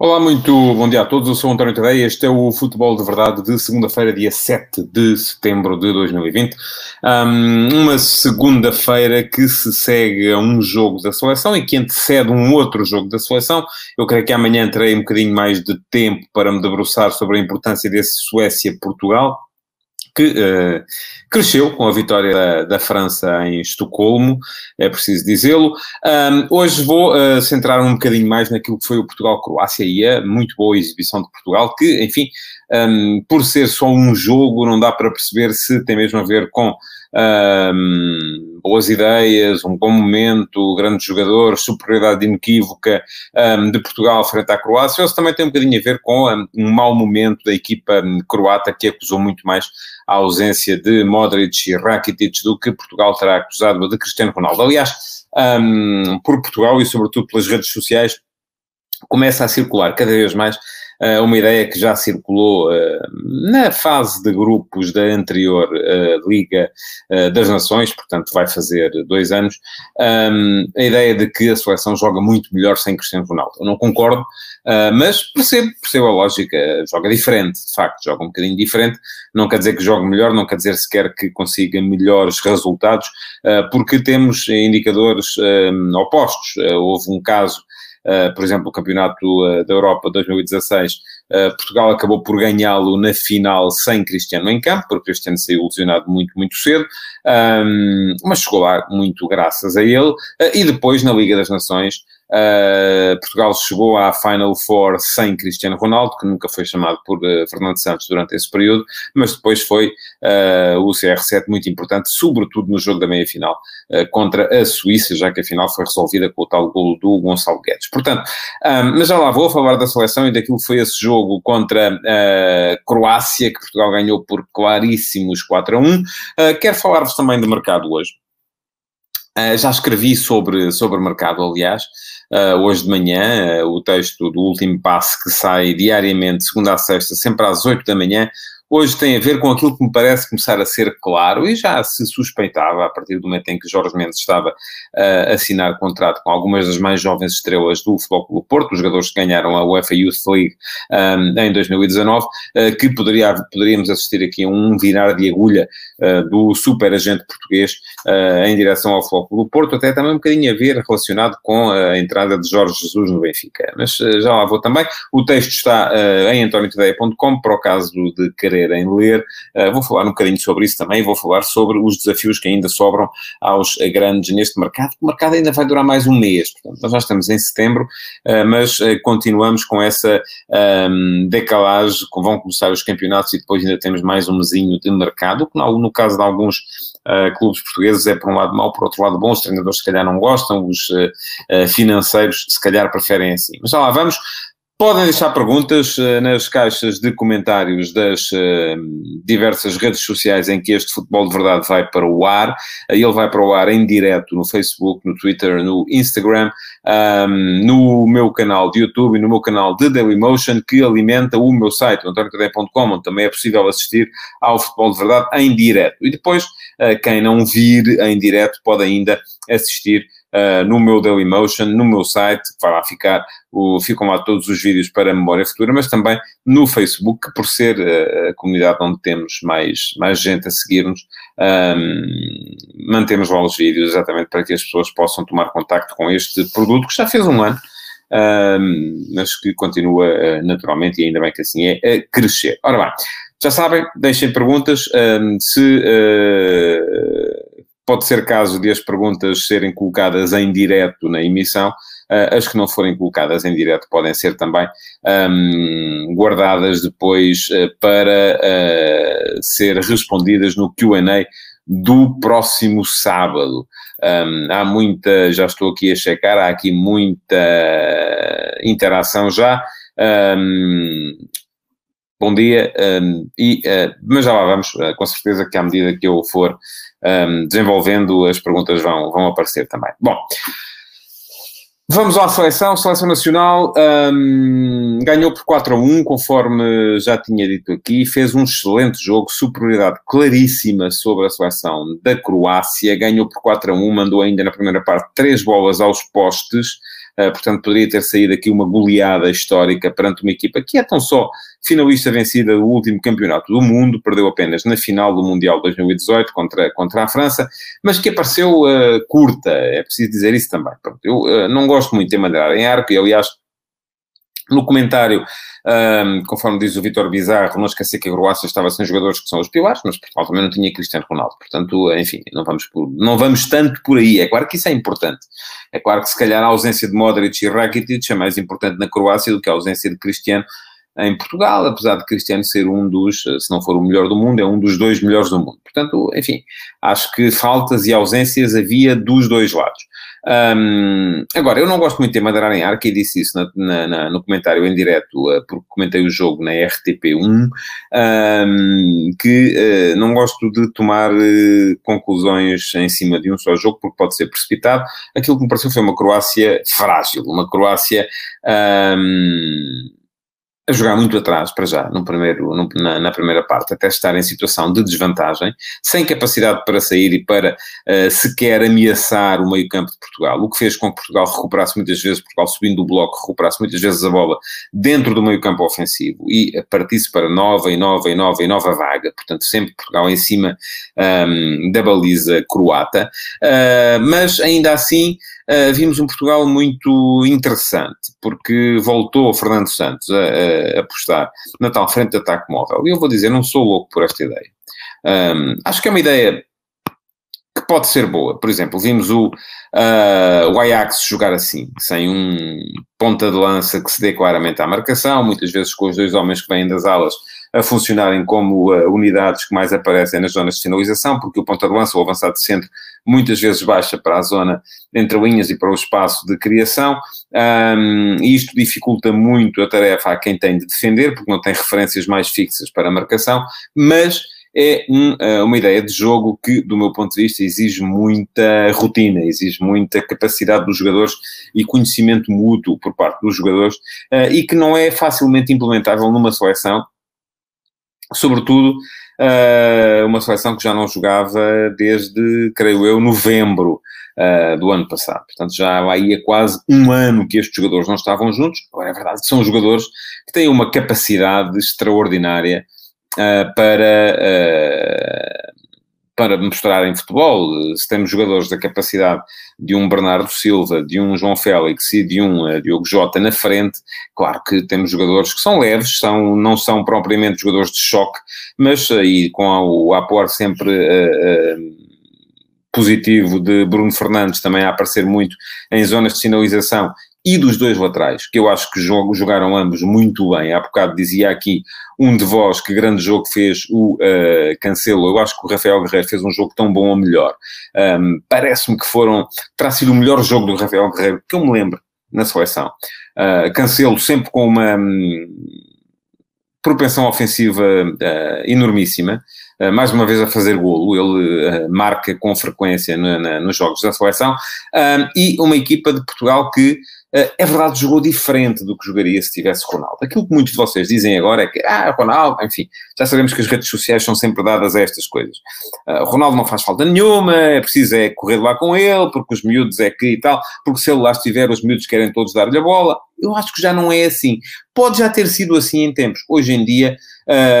Olá, muito bom dia a todos. Eu sou António Tadeia. Este é o Futebol de Verdade de segunda-feira, dia 7 de setembro de 2020. Um, uma segunda-feira que se segue a um jogo da seleção e que antecede um outro jogo da seleção. Eu creio que amanhã terei um bocadinho mais de tempo para me debruçar sobre a importância desse Suécia-Portugal que uh, cresceu com a vitória da, da, França em Estocolmo, é preciso dizê-lo. Um, hoje vou uh, centrar um bocadinho mais naquilo que foi o Portugal-Croácia e a muito boa exibição de Portugal, que, enfim, um, por ser só um jogo, não dá para perceber se tem mesmo a ver com um, boas ideias, um bom momento, grandes jogadores, superioridade inequívoca um, de Portugal frente à Croácia, ou se também tem um bocadinho a ver com um, um mau momento da equipa croata que acusou muito mais a ausência de Modric e Rakitic do que Portugal terá acusado de Cristiano Ronaldo. Aliás, por Portugal e sobretudo pelas redes sociais, começa a circular cada vez mais uma ideia que já circulou uh, na fase de grupos da anterior uh, Liga das Nações, portanto vai fazer dois anos, a ideia de que a seleção joga muito melhor sem Cristiano Ronaldo. Eu não concordo, mas percebo, percebo a lógica, joga diferente, de facto, joga um bocadinho diferente, não quer dizer que jogue melhor, não quer dizer sequer que consiga melhores resultados, porque temos indicadores opostos. houve um caso por exemplo, o Campeonato uh, da Europa 2016, uh, Portugal acabou por ganhá-lo na final sem Cristiano em campo, porque Cristiano saiu lesionado muito, muito cedo, um, mas chegou lá muito graças a ele, e depois na Liga das Nações, Uh, Portugal chegou à Final Four sem Cristiano Ronaldo, que nunca foi chamado por uh, Fernando Santos durante esse período, mas depois foi uh, o CR7 muito importante, sobretudo no jogo da meia-final contra a Suíça, já que a final foi resolvida com o tal golo do Gonçalo Guedes. Portanto, mas já lá vou falar da seleção e daquilo que foi esse jogo contra a Croácia, que Portugal ganhou por claríssimos 4 a 1. quero falar-vos também do mercado hoje. Já escrevi sobre, sobre mercado, aliás, uh, hoje de manhã, uh, o texto do último passo que sai diariamente, segunda a sexta, sempre às 8 da manhã, hoje tem a ver com aquilo que me parece começar a ser claro, e já se suspeitava a partir do momento em que Jorge Mendes estava a assinar contrato com algumas das mais jovens estrelas do Futebol Clube Porto, os jogadores que ganharam a UEFA Youth League um, em 2019, uh, que poderia, poderíamos assistir aqui a um virar de agulha uh, do super agente português uh, em direção ao Futebol Clube Porto, até também um bocadinho a ver relacionado com a entrada de Jorge Jesus no Benfica. Mas já lá vou também. O texto está em antoniotadeia.com para o caso de querer quererem ler. Uh, vou falar um bocadinho sobre isso também, vou falar sobre os desafios que ainda sobram aos grandes neste mercado. O mercado ainda vai durar mais um mês, portanto, nós já estamos em setembro, uh, mas uh, continuamos com essa um, decalagem, vão começar os campeonatos e depois ainda temos mais um mesinho de mercado, que no, no caso de alguns Uh, clubes portugueses é por um lado mau, por outro lado bom, os treinadores se calhar não gostam, os uh, financeiros se calhar preferem assim. Mas já lá vamos. Podem deixar perguntas uh, nas caixas de comentários das uh, diversas redes sociais em que este Futebol de Verdade vai para o ar. Uh, ele vai para o ar em direto no Facebook, no Twitter, no Instagram, um, no meu canal de YouTube e no meu canal de Dailymotion, que alimenta o meu site, antonio.com, onde também é possível assistir ao Futebol de Verdade em direto. E depois, quem não vir em direto pode ainda assistir uh, no meu Dailymotion, no meu site, vai lá ficar, o, ficam lá todos os vídeos para a memória futura, mas também no Facebook, que por ser uh, a comunidade onde temos mais, mais gente a seguir-nos, um, mantemos lá os vídeos exatamente para que as pessoas possam tomar contacto com este produto que já fez um ano. Um, mas que continua uh, naturalmente, e ainda bem que assim é, a crescer. Ora bem, já sabem, deixem perguntas. Um, se pode ser caso de as perguntas serem colocadas em direto na emissão, uh, as que não forem colocadas em direto podem ser também um, guardadas depois uh, para uh, ser respondidas no QA do próximo sábado. Um, há muita, já estou aqui a checar, há aqui muita interação já. Um, bom dia, um, e, uh, mas já lá vamos, uh, com certeza que à medida que eu for um, desenvolvendo, as perguntas vão, vão aparecer também. Bom, Vamos à seleção. Seleção Nacional um, ganhou por 4 a 1, conforme já tinha dito aqui. Fez um excelente jogo, superioridade claríssima sobre a seleção da Croácia. Ganhou por 4 a 1, mandou ainda na primeira parte três bolas aos postes. Uh, portanto, poderia ter saído aqui uma goleada histórica perante uma equipa que é tão só finalista vencida do último campeonato do mundo, perdeu apenas na final do Mundial 2018 contra, contra a França, mas que apareceu uh, curta, é preciso dizer isso também. Pronto, eu uh, não gosto muito de mandar em arco, e aliás, no comentário, um, conforme diz o Vitor Bizarro, não esquecer que a Croácia estava sem jogadores que são os pilares, mas Portugal também não tinha Cristiano Ronaldo. Portanto, enfim, não vamos, por, não vamos tanto por aí. É claro que isso é importante. É claro que se calhar a ausência de Modric e Rakitic é mais importante na Croácia do que a ausência de Cristiano em Portugal, apesar de Cristiano ser um dos, se não for o melhor do mundo, é um dos dois melhores do mundo. Portanto, enfim, acho que faltas e ausências havia dos dois lados. Um, agora, eu não gosto muito de madeirar em arco e disse isso na, na, na, no comentário em direto, uh, porque comentei o jogo na RTP1, um, que uh, não gosto de tomar uh, conclusões em cima de um só jogo, porque pode ser precipitado. Aquilo que me pareceu foi uma Croácia frágil, uma Croácia. Um, a jogar muito atrás, para já, no primeiro, no, na, na, primeira parte, até estar em situação de desvantagem, sem capacidade para sair e para uh, sequer ameaçar o meio-campo de Portugal, o que fez com que Portugal recuperasse muitas vezes, Portugal subindo o bloco, recuperasse muitas vezes a bola dentro do meio-campo ofensivo e partisse para nova e nova e nova e nova vaga, portanto, sempre Portugal em cima um, ehm, da baliza croata, uh, mas ainda assim uh, vimos um Portugal muito interessante, porque voltou Fernando Santos a, a apostar na tal frente de ataque móvel. E eu vou dizer, não sou louco por esta ideia. Um, acho que é uma ideia pode ser boa. Por exemplo, vimos o, uh, o Ajax jogar assim, sem um ponta de lança que se dê claramente à marcação, muitas vezes com os dois homens que vêm das alas a funcionarem como uh, unidades que mais aparecem nas zonas de finalização, porque o ponta de lança, o avançado de centro, muitas vezes baixa para a zona entre linhas e para o espaço de criação, um, e isto dificulta muito a tarefa a quem tem de defender, porque não tem referências mais fixas para a marcação, mas é um, eh, uma ideia de jogo que, do meu ponto de vista, exige muita rotina, exige muita capacidade dos jogadores e conhecimento mútuo por parte dos jogadores uh, e que não é facilmente implementável numa seleção, sobretudo uh, uma seleção que já não jogava desde, creio eu, novembro. Uh, do ano passado. Portanto, já há quase um ano que estes jogadores não estavam juntos. Agora, é verdade que são jogadores que têm uma capacidade extraordinária uh, para, uh, para mostrar em futebol. Se temos jogadores da capacidade de um Bernardo Silva, de um João Félix e de um uh, Diogo Jota na frente, claro que temos jogadores que são leves, são, não são propriamente jogadores de choque, mas aí com o apoio sempre positivo de Bruno Fernandes também a aparecer muito em zonas de sinalização e dos dois laterais, que eu acho que jogo, jogaram ambos muito bem. Há bocado dizia aqui um de vós que grande jogo fez o uh, Cancelo. Eu acho que o Rafael Guerreiro fez um jogo tão bom ou melhor. Um, Parece-me que foram, terá sido o melhor jogo do Rafael Guerreiro que eu me lembro na seleção. Uh, Cancelo sempre com uma um, propensão ofensiva uh, enormíssima. Uh, mais uma vez a fazer golo, ele uh, marca com frequência na, nos jogos da seleção, e uma equipa de Portugal que é verdade, jogou diferente do que jogaria se tivesse Ronaldo. Aquilo que muitos de vocês dizem agora é que, ah, Ronaldo, enfim, já sabemos que as redes sociais são sempre dadas a estas coisas. Uh, Ronaldo não faz falta nenhuma, é preciso é correr lá com ele, porque os miúdos é que e tal, porque se ele lá estiver, os miúdos querem todos dar-lhe a bola. Eu acho que já não é assim. Pode já ter sido assim em tempos. Hoje em dia,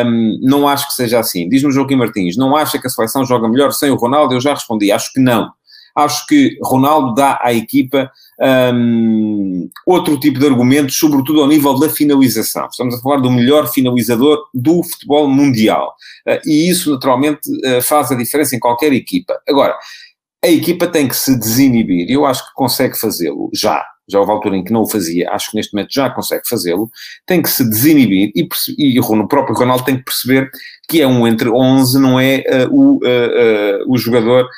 um, não acho que seja assim. Diz-me Joaquim Martins, não acha que a seleção joga melhor sem o Ronaldo? Eu já respondi, acho que não. Acho que Ronaldo dá à equipa um, outro tipo de argumentos, sobretudo ao nível da finalização. Estamos a falar do melhor finalizador do futebol mundial. Uh, e isso, naturalmente, uh, faz a diferença em qualquer equipa. Agora, a equipa tem que se desinibir. Eu acho que consegue fazê-lo já. Já houve altura em que não o fazia, acho que neste momento já consegue fazê-lo. Tem que se desinibir e, e o próprio Ronaldo tem que perceber que é um entre 11, não é uh, o, o jogador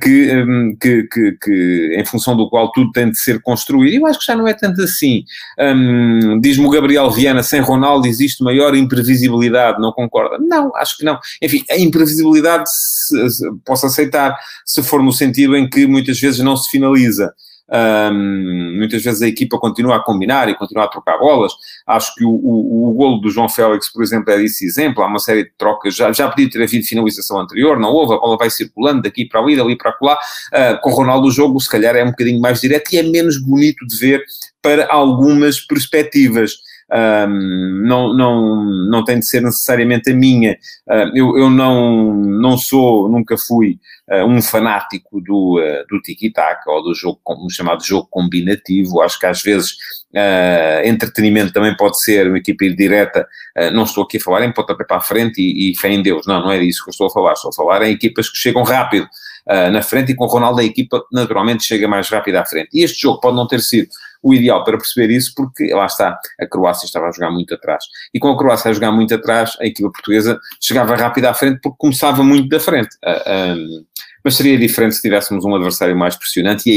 que, um, que, que, que, em função do qual tudo tem de ser construído. Eu acho que já não é tanto assim. Um, Diz-me o Gabriel Viana, sem Ronaldo existe maior imprevisibilidade, não concorda? Não, acho que não. Enfim, a imprevisibilidade se, se, posso aceitar se for no sentido em que muitas vezes não se finaliza. Um, muitas vezes a equipa continua a combinar e continua a trocar bolas. Acho que o, o, o golo do João Félix, por exemplo, é desse exemplo. Há uma série de trocas. Já, já podia ter havido finalização anterior, não houve. A bola vai circulando daqui para ali, dali para lá. Uh, com o Ronaldo, o jogo, se calhar, é um bocadinho mais direto e é menos bonito de ver para algumas perspectivas um, não, não, não tem de ser necessariamente a minha. Uh, eu eu não, não sou, nunca fui uh, um fanático do, uh, do tiki-taka ou do jogo, chamado jogo combinativo. Acho que às vezes uh, entretenimento também pode ser uma equipa ir direta. não estou aqui a falar em pontapé para a frente e, e fé em Deus. Não, não é disso que eu estou a falar. Estou a falar em equipas que chegam rápido. Na frente e com o Ronaldo a equipa naturalmente chega mais rápido à frente. E este jogo pode não ter sido o ideal para perceber isso, porque lá está, a Croácia estava a jogar muito atrás. E com a Croácia a jogar muito atrás, a equipa portuguesa chegava rápido à frente porque começava muito da frente. Uh, ah, um, mas seria diferente se tivéssemos um adversário mais pressionante e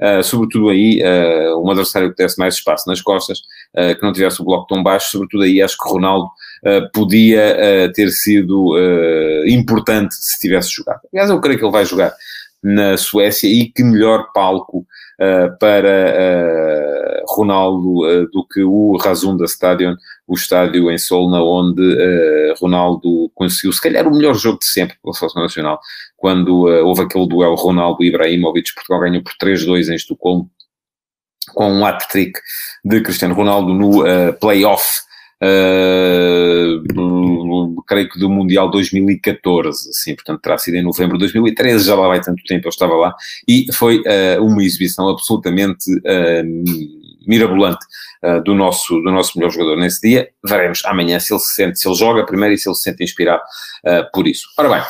aí, uh, sobretudo aí, uh, um adversário que desse mais espaço nas costas, que não tivesse o bloco tão baixo, sobretudo aí acho que Ronaldo podia ter sido importante se tivesse jogado. Aliás, eu creio que ele vai jogar na Suécia e que melhor palco uh, para uh, Ronaldo uh, do que o Razunda Stadion, o estádio em Solna, onde Ronaldo conseguiu, se calhar, o melhor jogo de sempre pela Seleção Nacional, quando houve aquele duelo Ronaldo-Ibrahimovic, Portugal ganhou por 3-2 em Estocolmo, com um hat-trick de Cristiano Ronaldo no play-off Uh, creio que do Mundial 2014, assim, portanto terá sido em novembro de 2013, já lá vai tanto tempo, eu estava lá, e foi uh, uma exibição absolutamente uh, mirabolante do, nosso, do nosso melhor jogador nesse dia. Veremos amanhã se ele se sente, se ele joga primeiro e se ele se sente inspirado por isso. Ora bem,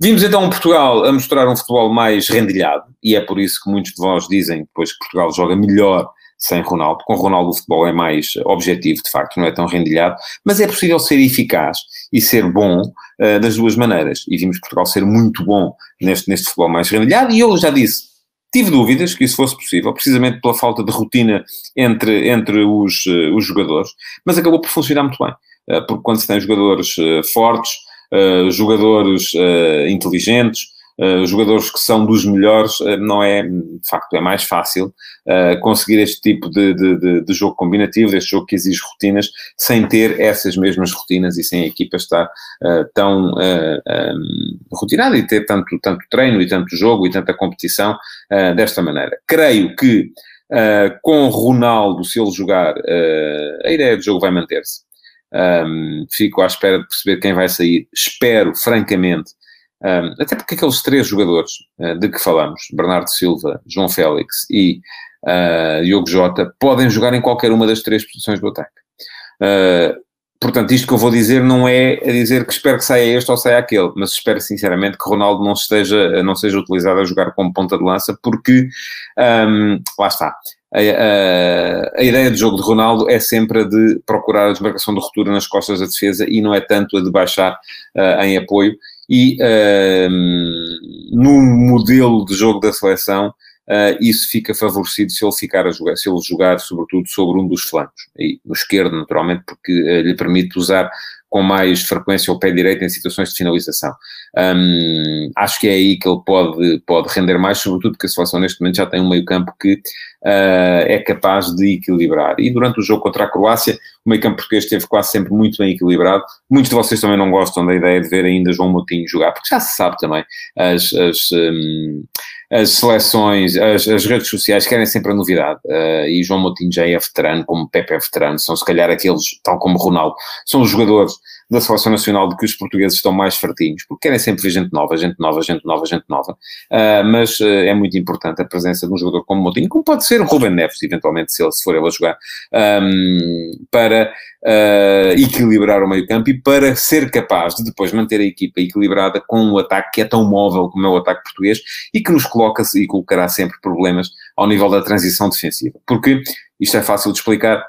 Vimos então Portugal a mostrar um futebol mais rendilhado, e é por isso que muitos de vós dizem depois que Portugal joga melhor sem Ronaldo. Com Ronaldo o futebol é mais objetivo, de facto, não é tão rendilhado, mas é possível ser eficaz e ser bom uh, das duas maneiras. E vimos Portugal ser muito bom neste, neste futebol mais rendilhado, e eu já disse, tive dúvidas que isso fosse possível, precisamente pela falta de rotina entre, entre os, uh, os jogadores, mas acabou por funcionar muito bem, uh, porque quando se tem jogadores fortes, jogadores inteligentes, uh, jogadores que são dos melhores, uh, não é, de facto, é mais fácil uh, conseguir este tipo de, de, de, de, jogo combinativo, este jogo que exige rotinas, sem ter essas mesmas rotinas e sem a equipa estar tão um, rotinada e ter tanto, tanto treino e tanto jogo e tanta competição desta maneira. Creio que com Ronaldo, se ele jogar, a ideia do jogo vai manter-se. Um, fico à espera de perceber quem vai sair. Espero, francamente, um, até porque aqueles três jogadores uh, de que falamos, Bernardo Silva, João Félix e uh, Diogo Jota, podem jogar em qualquer uma das três posições do ataque. Uh, portanto, isto que eu vou dizer não é a dizer que espero que saia este ou saia aquele, mas espero sinceramente que Ronaldo não, esteja, não seja utilizado a jogar como ponta de lança, porque um, lá está. A, a, a, ideia do jogo de Ronaldo é sempre a de procurar a desmarcação de ruptura nas costas da defesa e não é tanto a de baixar uh, em apoio e uh, no modelo de jogo da seleção uh, isso fica favorecido se ele ficar a jogar, se ele jogar sobretudo sobre um dos flancos, e no esquerdo naturalmente, porque uh, lhe permite usar com mais frequência o pé direito em situações de finalização. Um, acho que é aí que ele pode, pode render mais, sobretudo porque a seleção neste momento já tem um meio campo que uh, é capaz de equilibrar. E durante o jogo contra a Croácia, o meio campo português esteve quase sempre muito bem equilibrado. Muitos de vocês também não gostam da ideia de ver ainda João Moutinho jogar, porque já se sabe também as... as um, as seleções, as, as, redes sociais querem sempre a novidade. Uh, e João Moutinho já é veterano, como Pepe é veterano, são se calhar aqueles, tal como Ronaldo, são os jogadores da seleção nacional de que os portugueses estão mais fartinhos, porque querem sempre ver gente nova, gente nova, gente nova, gente nova. Uh, mas uh, é muito importante a presença de um jogador como Moutinho, como pode ser o Ruben Neves, eventualmente, se, ele, se for ele a jogar, um, para uh, equilibrar o meio-campo e para ser capaz de depois manter a equipa equilibrada com um ataque que é tão móvel como é o ataque português e que nos coloca e colocará sempre problemas ao nível da transição defensiva. Porque isto é fácil de explicar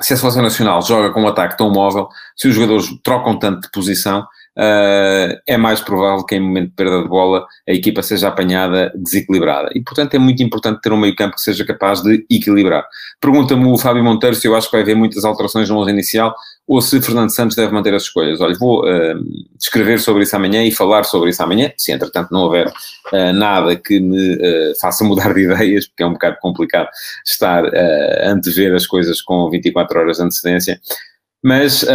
se a seleção nacional joga com um ataque tão móvel, se os jogadores trocam tanto de posição, uh, é mais provável que em momento de perda de bola a equipa seja apanhada desequilibrada. E, portanto, é muito importante ter um meio campo que seja capaz de equilibrar. Pergunta-me o Fábio Monteiro se eu acho que vai haver muitas alterações no 11 inicial ou se Fernando Santos deve manter as escolhas. Olha, vou uh, escrever sobre isso amanhã e falar sobre isso amanhã, se entretanto não houver uh, nada que me uh, faça mudar de ideias, porque é um bocado complicado estar a antever as coisas com 24 horas de antecedência. Mas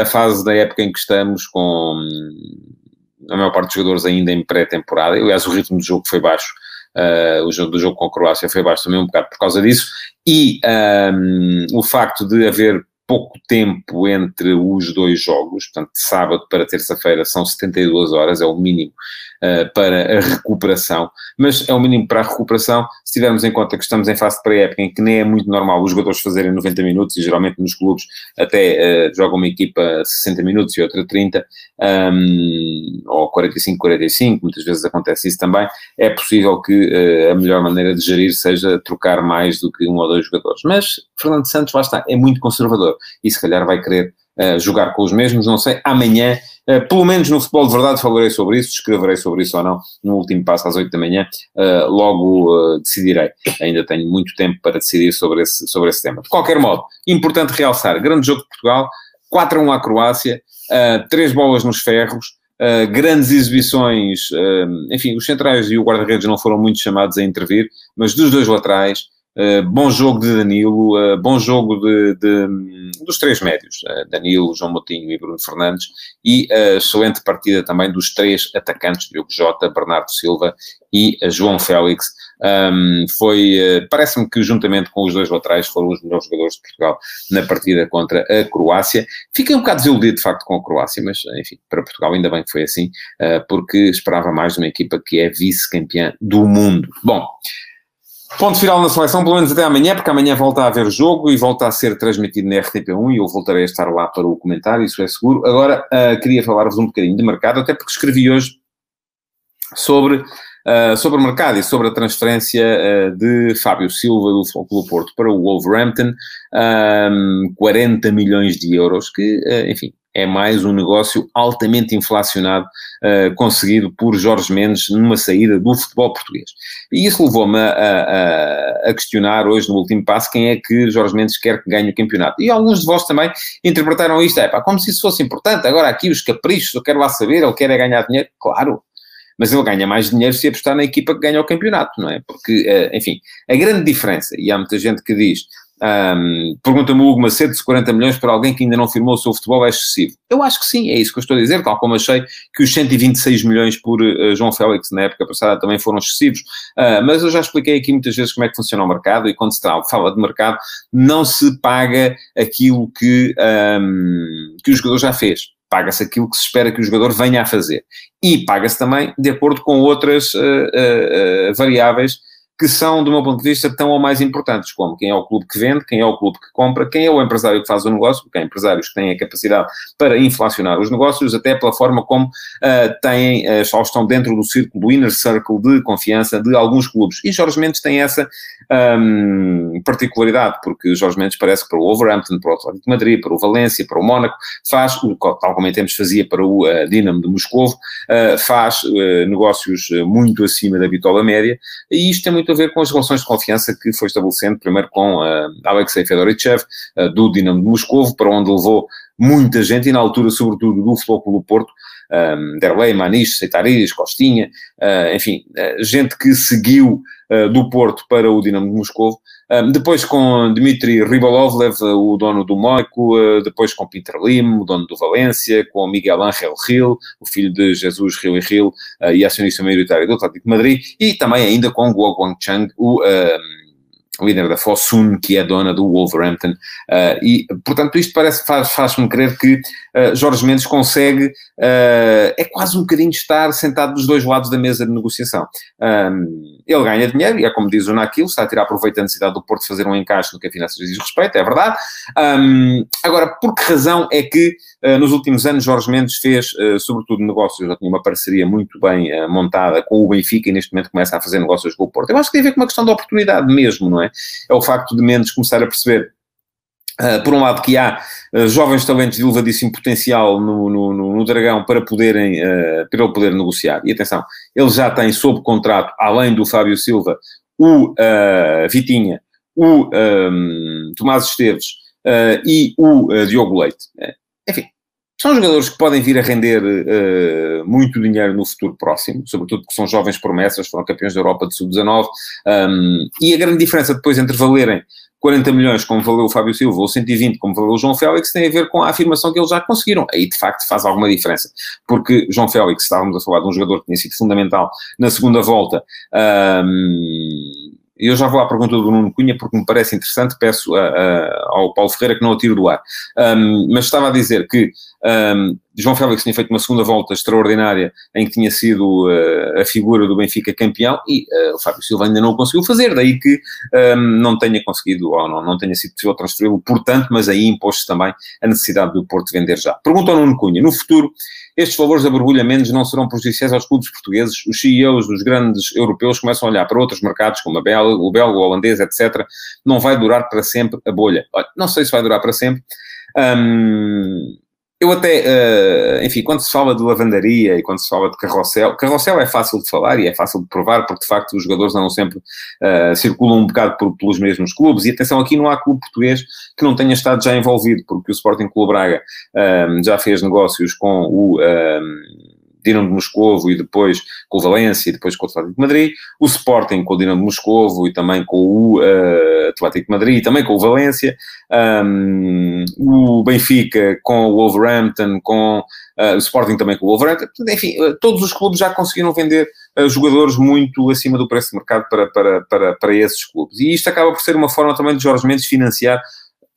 a fase da época em que estamos, com a maior parte dos jogadores ainda em pré-temporada, aliás, o ritmo do jogo foi baixo. Uh, o jogo do jogo com a Croácia foi baixo também um bocado por causa disso, e um, o facto de haver pouco tempo entre os dois jogos, portanto, de sábado para terça-feira são 72 horas, é o mínimo uh, para a recuperação, mas é o mínimo para a recuperação se tivermos em conta que estamos em fase pré-época em que nem é muito normal os jogadores fazerem 90 minutos e geralmente nos clubes até uh, jogam uma equipa 60 minutos e outra 30, um, ou 45, 45, muitas vezes acontece isso também, é possível que uh, a melhor maneira de gerir seja trocar mais do que um ou dois jogadores. Mas Fernando Santos, lá está, é muito conservador e se calhar vai querer jogar com os mesmos, não sei, amanhã, uh, pelo menos no futebol de verdade falarei sobre isso, escreverei sobre isso ou não, no último passo às 8 da manhã, uh, logo decidirei. Ainda tenho muito tempo para decidir sobre esse, sobre esse tema. De qualquer modo, importante realçar, grande jogo de Portugal, 4 a 1 à Croácia, três bolas nos ferros, Uh, grandes exibições, uh, enfim, os centrais e o guarda-redes não foram muito chamados a intervir, mas dos dois laterais, Uh, bom jogo de Danilo, uh, bom jogo de, de, dos três médios, uh, Danilo, João Moutinho e Bruno Fernandes, e excelente partida também dos três atacantes, Diogo Jota, Bernardo Silva e João Félix. Um, foi, parece-me que juntamente com os dois laterais foram os melhores jogadores de Portugal na partida contra a Croácia. Fiquei um bocado desiludido de facto com a Croácia, mas enfim, para Portugal ainda bem que foi assim, porque esperava mais de uma equipa que é vice-campeã do mundo. Bom, Ponto final na seleção, pelo menos até amanhã, porque amanhã volta a haver jogo e volta a ser transmitido na RTP1 e eu voltarei a estar lá para o comentário, isso é seguro. Agora, uh, queria falar-vos um bocadinho de mercado, até porque escrevi hoje sobre, uh, sobre o mercado e sobre a transferência uh, de Fábio Silva do Futebol Porto para o Wolverhampton, um, 40 milhões de euros, que, enfim, é mais um negócio altamente inflacionado uh, conseguido por Jorge Mendes numa saída do futebol português. E isso levou-me a, a, a, questionar hoje no último passo quem é que Jorge Mendes quer que ganhe o campeonato. E alguns de vós também interpretaram isto, é pá, como se isso fosse importante, agora aqui os caprichos, eu quero lá saber, ele quer é ganhar dinheiro, claro, mas ele ganha mais dinheiro se apostar na equipa que ganha o campeonato, não é? Porque, uh, enfim, a grande diferença, e há muita gente que diz um, Pergunta-me o Hugo Macedo se 40 milhões para alguém que ainda não firmou o seu futebol é excessivo. Eu acho que sim, é isso que eu estou a dizer, tal como achei que os 126 milhões por uh, João Félix na época passada também foram excessivos. Uh, mas eu já expliquei aqui muitas vezes como é que funciona o mercado e quando se fala de mercado não se paga aquilo que, um, que o jogador já fez paga-se aquilo que se espera que o jogador venha a fazer. E paga-se também de acordo com outras uh, uh, variáveis que são, do meu ponto de vista, tão ou mais importantes, como quem é o clube que vende, quem é o clube que compra, quem é o empresário que faz o negócio, porque há empresários que têm a capacidade para inflacionar os negócios, até pela forma como uh, têm, uh, estão dentro do círculo, do inner circle de confiança de alguns clubes. E Jorge Mendes tem essa um, particularidade, porque Jorge Mendes parece que para o Wolverhampton, para o Atlético de Madrid, para o Valência, para o Mónaco, faz, tal como em tempos fazia para o uh, Dinamo de Moscovo, uh, faz negócios muito acima da bitola média, e isto tem muito muito a ver com as relações de confiança que foi estabelecendo primeiro com uh, Alexei Fedorichev, uh, do Dinamo de Moscovo, para onde levou muita gente, e na altura, sobretudo, do Clube Porto, um, Derlei, Maniche, Seitaris, Costinha, uh, enfim, gente que seguiu do Porto para o Dinamo de Moscou. depois com Dmitry Ribolovlev, o dono do Monaco, depois com Peter Lim, o dono do Valência, com Miguel Ángel Gil, o filho de Jesus Gil e Gil, e acionista maioritário do Atlético de Madrid, e também ainda com Guo Guangchang, o líder da Fosun, que é dona do Wolverhampton, uh, e, portanto, isto parece, faz, faz-me crer que uh, Jorge Mendes consegue, uh, é quase um bocadinho estar sentado dos dois lados da mesa de negociação. Um, ele ganha dinheiro, e é como diz o Naquilo, está a tirar proveito da necessidade do Porto fazer um encaixe no que a finanças diz respeito, é verdade. Um, agora, por que razão é que nos últimos anos Jorge Mendes fez, sobretudo, negócios, já tinha uma parceria muito bem montada com o Benfica e neste momento começa a fazer negócios com o Porto? Eu acho que tem a ver com uma questão de oportunidade mesmo, não é? É o facto de Mendes começar a perceber Uh, por um lado, que há uh, jovens talentos de elevadíssimo potencial no, no, no, no Dragão para poderem, uh, para ele poder negociar. E atenção, ele já tem sob contrato, além do Fábio Silva, o Vitinha, o um, Tomás Esteves e o Diogo Leite. enfim, são jogadores que podem vir a render muito dinheiro no futuro próximo, sobretudo porque são jovens promessas, foram campeões da Europa de Sub-19. Um, e a grande diferença depois entre valerem 40 milhões, como valeu o Fábio Silva, ou 120, como valeu o João Félix, tem a ver com a afirmação que eles já conseguiram. Aí, de facto, faz alguma diferença. Porque João Félix, estávamos a falar de um jogador que tinha sido fundamental na segunda volta, um, eu já vou à pergunta do Nuno Cunha porque me parece interessante, peço a, a, ao Paulo Ferreira que não o tire do ar. Um, mas estava a dizer que um, João Félix tinha feito uma segunda volta extraordinária em que tinha sido uh, a figura do Benfica campeão e uh, o Fábio Silva ainda não o conseguiu fazer, daí que um, não tenha conseguido ou não, não tenha sido possível transferi-lo, portanto, mas aí impôs-se também a necessidade do Porto vender já. Pergunta ao Nuno Cunha, no futuro estes valores de aborbulhamentos não serão prejudiciais aos clubes portugueses. Os CEOs dos grandes europeus começam a olhar para outros mercados, como a Bel, o belga, o holandês, etc. Não vai durar para sempre a bolha. Olha, não sei se vai durar para sempre. Hum, eu até, uh, enfim, quando se fala de lavandaria e quando se fala de carrossel, carrossel é fácil de falar e é fácil de provar, porque de facto os jogadores não sempre uh, circulam um bocado por, pelos mesmos clubes. E atenção, aqui não há clube português que não tenha estado já envolvido, porque o Sporting Clube Braga uh, já fez negócios com o Dinamo de Moscovo e depois com o Valência e depois com o Atlético de Madrid, o Sporting com o Dinamo de Moscovo e também com o uh, Atlético de Madrid e também com o Valência, um, o Benfica com o Wolverhampton, com uh, o Sporting também com o Wolverhampton, enfim, uh, todos os clubes já conseguiram vender jogadores muito acima do preço de mercado para, para, para, para esses clubes. E isto acaba por ser uma forma também de Jorge Mendes financiar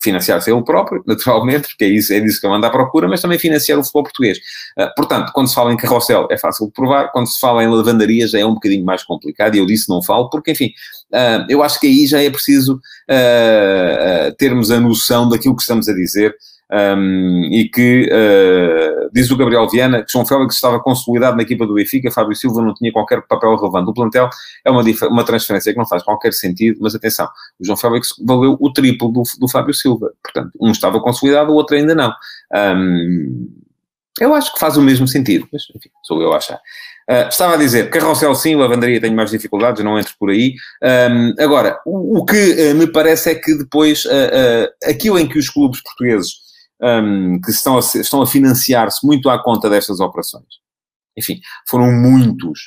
financiar-se ele próprio, naturalmente, porque é isso, é disso que ele anda à procura, mas também financiar o futebol português. Uh, portanto, quando se fala em carrossel é fácil de provar, quando se fala em lavandarias é um bocadinho mais complicado, e eu disse não falo, porque, enfim, uh, eu acho que aí já é preciso uh, termos a noção daquilo que estamos a dizer, um, e que uh, diz o Gabriel Viana que João Félix estava consolidado na equipa do Benfica, Fábio Silva não tinha qualquer papel relevante. O plantel é uma, uma transferência que não faz qualquer sentido, mas atenção, o João Félix valeu o triplo do, do Fábio Silva, portanto, um estava consolidado, o outro ainda não. Um, eu acho que faz o mesmo sentido, mas enfim, sou eu a achar. Uh, estava a dizer, carrossel sim, lavandaria tenho mais dificuldades, não entro por aí. Um, agora, o, o que uh, me parece é que depois, uh, aquilo em que os clubes portugueses um, que estão a, estão a financiar-se muito à conta destas operações. Enfim, foram muitos,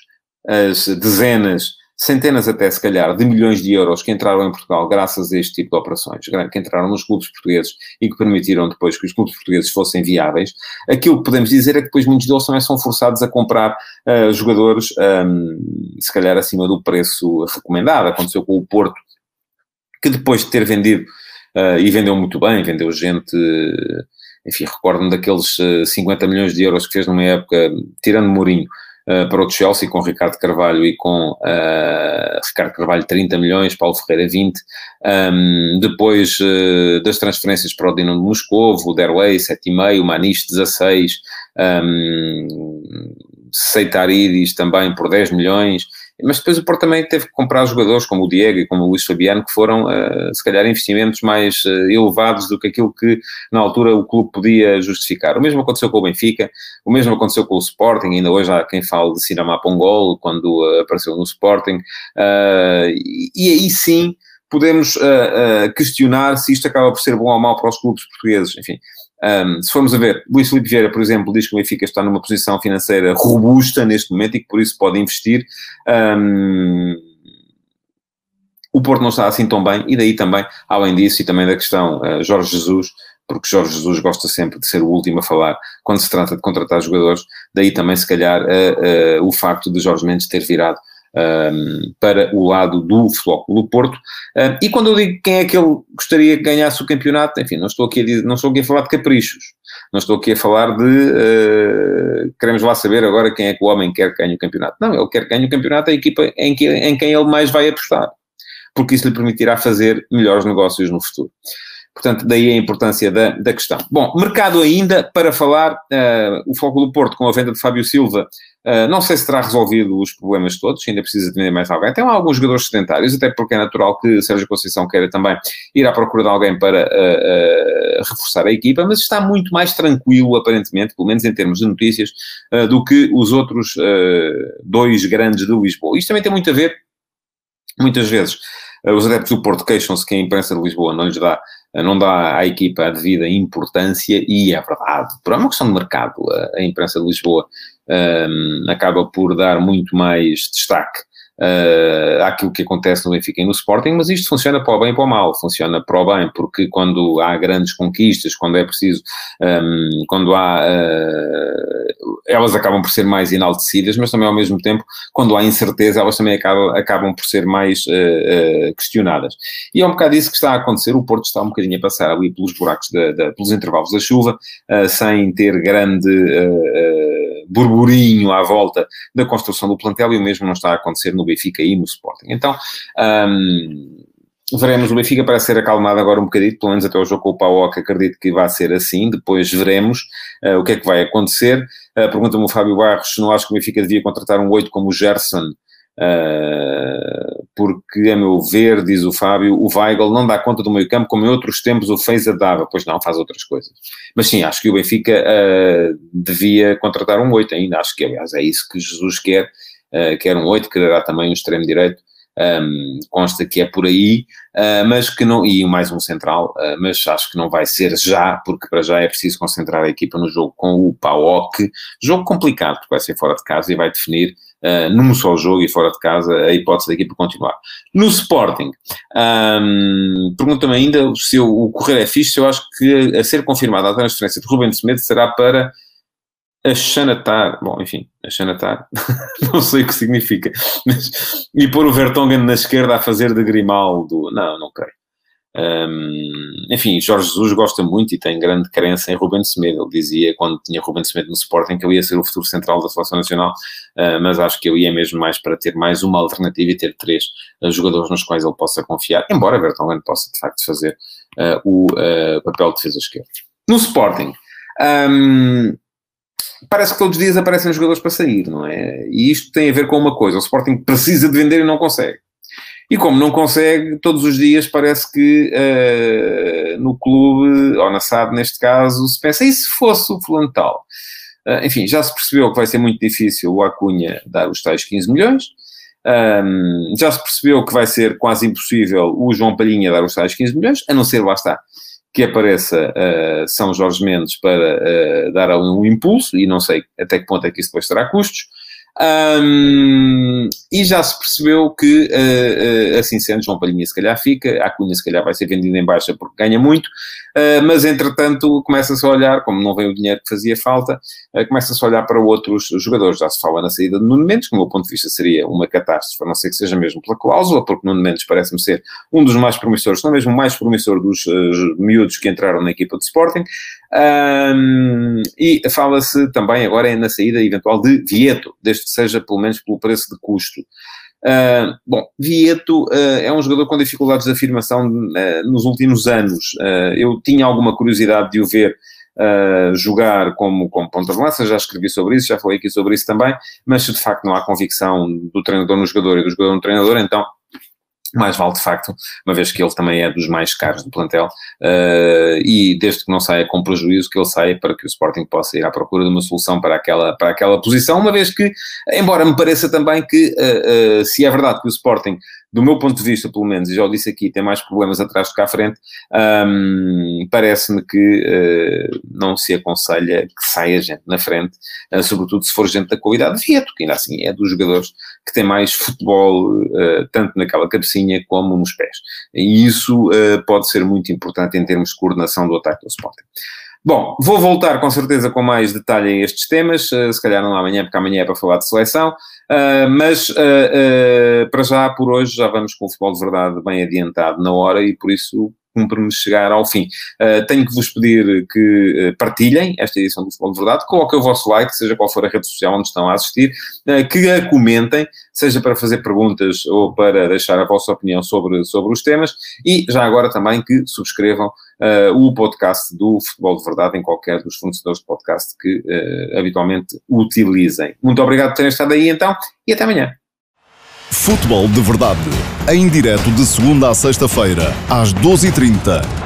as dezenas, centenas até se calhar, de milhões de euros que entraram em Portugal graças a este tipo de operações, que entraram nos clubes portugueses e que permitiram depois que os clubes portugueses fossem viáveis. Aquilo que podemos dizer é que depois muitos deles também são forçados a comprar uh, jogadores, um, se calhar acima do preço recomendado. Aconteceu com o Porto, que depois de ter vendido uh, e vendeu muito bem, vendeu gente, enfim, recordo-me daqueles 50 eh, milhões de euros que fez numa época, tirando Mourinho, uh, para o Chelsea, com Ricardo Carvalho e com uh, Ricardo Carvalho 30 milhões, Paulo Ferreira 20, um, depois das transferências para o Dinamo de Moscou, o Derlei 7,5, o Maniche 16, um, Seitaridis também por 10 milhões, mas depois o Porto também teve que comprar jogadores como o Diego e como o Luís Fabiano, que foram, uh, se calhar, investimentos mais uh, elevados do que aquilo que, na altura, o clube podia justificar. O mesmo aconteceu com o Benfica, o mesmo aconteceu com o Sporting, ainda hoje há quem fale de Sinamá Pongol, quando uh, apareceu no Sporting, e, aí sim podemos questionar se isto acaba por ser bom ou mau para os clubes portugueses. Enfim, um, se formos a ver, Luís Filipe Vieira, por exemplo, diz que o Benfica está numa posição financeira robusta neste momento e que por isso pode investir. Um, o Porto não está assim tão bem, e daí também, além disso, e também da questão uh, Jorge Jesus, porque Jorge Jesus gosta sempre de ser o último a falar quando se trata de contratar jogadores, daí também, se calhar, uh, uh, o facto de Jorge Mendes ter virado um, para o lado do Flóculo Porto. Um, e quando eu digo quem é que ele gostaria que ganhasse o campeonato, enfim, não estou aqui a, dizer, não estou aqui a falar de caprichos, não estou aqui a falar de uh, queremos lá saber agora quem é que o homem quer que ganhe o campeonato. Não, ele quer que ganhe o campeonato a equipa em, que, em quem ele mais vai apostar, porque isso lhe permitirá fazer melhores negócios no futuro. Portanto, daí a importância da, da questão. Bom, mercado ainda para falar, uh, o Foco do Porto com a venda de Fábio Silva Uh, não sei se terá resolvido os problemas todos, ainda precisa de mais alguém. Tem alguns jogadores sedentários, até porque é natural que Sérgio Conceição queira também ir à procura de alguém para uh, uh, reforçar a equipa, mas está muito mais tranquilo, aparentemente, pelo menos em termos de notícias, do que os outros dois grandes de Lisboa. Isto também tem muito a ver, muitas vezes, os adeptos do Porto queixam-se que a imprensa de Lisboa não lhes dá não dá à equipa a devida importância, e é verdade, por uma questão de mercado, a imprensa de Lisboa um, acaba por dar muito mais destaque uh, àquilo que acontece no Benfica e no Sporting, mas isto funciona para o bem e para o mal. Funciona para o bem, porque quando há grandes conquistas, quando é preciso, um, quando há. Uh, elas acabam por ser mais enaltecidas, mas também ao mesmo tempo, quando há incerteza, elas também acabam, acabam por ser mais uh, questionadas. E é um bocado isso que está a acontecer. O Porto está um bocadinho a passar ali pelos buracos, da, da, pelos intervalos da chuva, sem ter grande burburinho à volta da construção do plantel e o mesmo não está a acontecer no Benfica e no Sporting. Então, um, veremos. O Benfica parece ser acalmado agora um bocadinho, pelo menos até o jogo com o Pauoca, acredito que vai ser assim. Depois veremos uh, o que é que vai acontecer. Uh, Pergunta-me o Fábio Barros se não acho que o Benfica devia contratar um 8 como o Gerson Uh, porque, a meu ver, diz o Fábio, o Weigl não dá conta do meio campo como em outros tempos o Feiza dava. Pois não, faz outras coisas. Mas sim, acho que o Benfica uh, devia contratar um 8 ainda. Acho que, aliás, é isso que Jesus quer. Uh, quer um 8, quererá também um extremo direito. Um, consta que é por aí, uh, mas que não, e mais um central, uh, mas acho que não vai ser já, porque para já é preciso concentrar a equipa no jogo com o PAOK, jogo complicado, porque vai ser fora de casa e vai definir uh, num só jogo e fora de casa a hipótese da equipa continuar. No Sporting, um, pergunta-me ainda se eu, o correr é fixe, eu acho que a ser confirmada a transferência de Ruben Semedo será para a Xanatar, bom, enfim, a Xanatar, não sei o que significa, mas, e pôr o Vertonghen na esquerda a fazer de Grimaldo, não, não creio. Um, enfim, Jorge Jesus gosta muito e tem grande crença em Ruben Semedo. Ele dizia, quando tinha Ruben Semedo no Sporting, que ele ia ser o futuro central da Seleção Nacional, uh, mas acho que ele ia mesmo mais para ter mais uma alternativa e ter três uh, jogadores nos quais ele possa confiar, embora Vertonghen possa, de facto, fazer uh, o papel de defesa esquerda. No Sporting, um, parece que todos os dias aparecem jogadores para sair, não é? E isto tem a ver com uma coisa: o Sporting precisa de vender e não consegue. E como não consegue, todos os dias parece que uh, no clube, ou na SAD neste caso, se pensa, e se fosse o fulano tal? Uh, enfim, já se percebeu que vai ser muito difícil o Acunha dar os tais 15 milhões, um, já se percebeu que vai ser quase impossível o João Palhinha dar os tais 15 milhões, a não ser, lá está, que apareça uh, São Jorge Mendes para dar um impulso, e não sei até que ponto é que isso depois terá custos. Um, e já se percebeu que, uh, uh, assim sendo, João Palhinha se calhar fica, a Cunha se calhar vai ser vendida em baixa porque ganha muito, uh, mas entretanto começa-se a olhar, como não vem o dinheiro que fazia falta, começa-se a olhar para outros jogadores. Já se fala na saída de Nuno Mendes, que do meu ponto de vista seria uma catástrofe, a não ser que seja mesmo pela cláusula, porque Nuno Mendes parece-me ser um dos mais promissores, não mesmo o mais promissor dos miúdos que entraram na equipa de Sporting. Um, e fala-se também agora na saída eventual de Vieto, desde que seja pelo menos pelo preço de custo. Uh, bom, Vieto uh, é um jogador com dificuldades de afirmação uh, nos últimos anos. eu tinha alguma curiosidade de o ver jogar como, como ponta de lança, já escrevi sobre isso, já falei aqui sobre isso também, mas se de facto não há convicção do treinador no jogador e do jogador no treinador, então mais vale de facto, uma vez que ele também é dos mais caros do plantel, uh, e desde que não saia com prejuízo, que ele saia para que o Sporting possa ir à procura de uma solução para aquela, para aquela posição, uma vez que, embora me pareça também que, uh, uh, se é verdade que o Sporting do meu ponto de vista, pelo menos, e já o disse aqui, tem mais problemas atrás do que à frente, um, parece-me que uh, não se aconselha que saia gente na frente, uh, sobretudo se for gente da qualidade de Vieto, que ainda assim é dos jogadores que tem mais futebol, uh, tanto naquela cabecinha como nos pés. E isso pode ser muito importante em termos de coordenação do ataque do Sporting. Bom, vou voltar com certeza com mais detalhe a estes temas, uh, se calhar não amanhã, porque amanhã é para falar de seleção, uh, mas uh, para já, por hoje, já vamos com o futebol de verdade bem adiantado na hora e por isso cumpre-me chegar ao fim. Tenho que vos pedir que partilhem esta edição do Futebol de Verdade, coloquem o vosso like, seja qual for a rede social onde estão a assistir, que a comentem, seja para fazer perguntas ou para deixar a vossa opinião sobre, sobre os temas, e já agora também que subscrevam uh, o podcast do Futebol de Verdade em qualquer dos fornecedores de podcast que uh, habitualmente utilizem. Muito obrigado por terem estado aí então e até amanhã. Futebol de Verdade, em direto de segunda a sexta-feira, às 12h30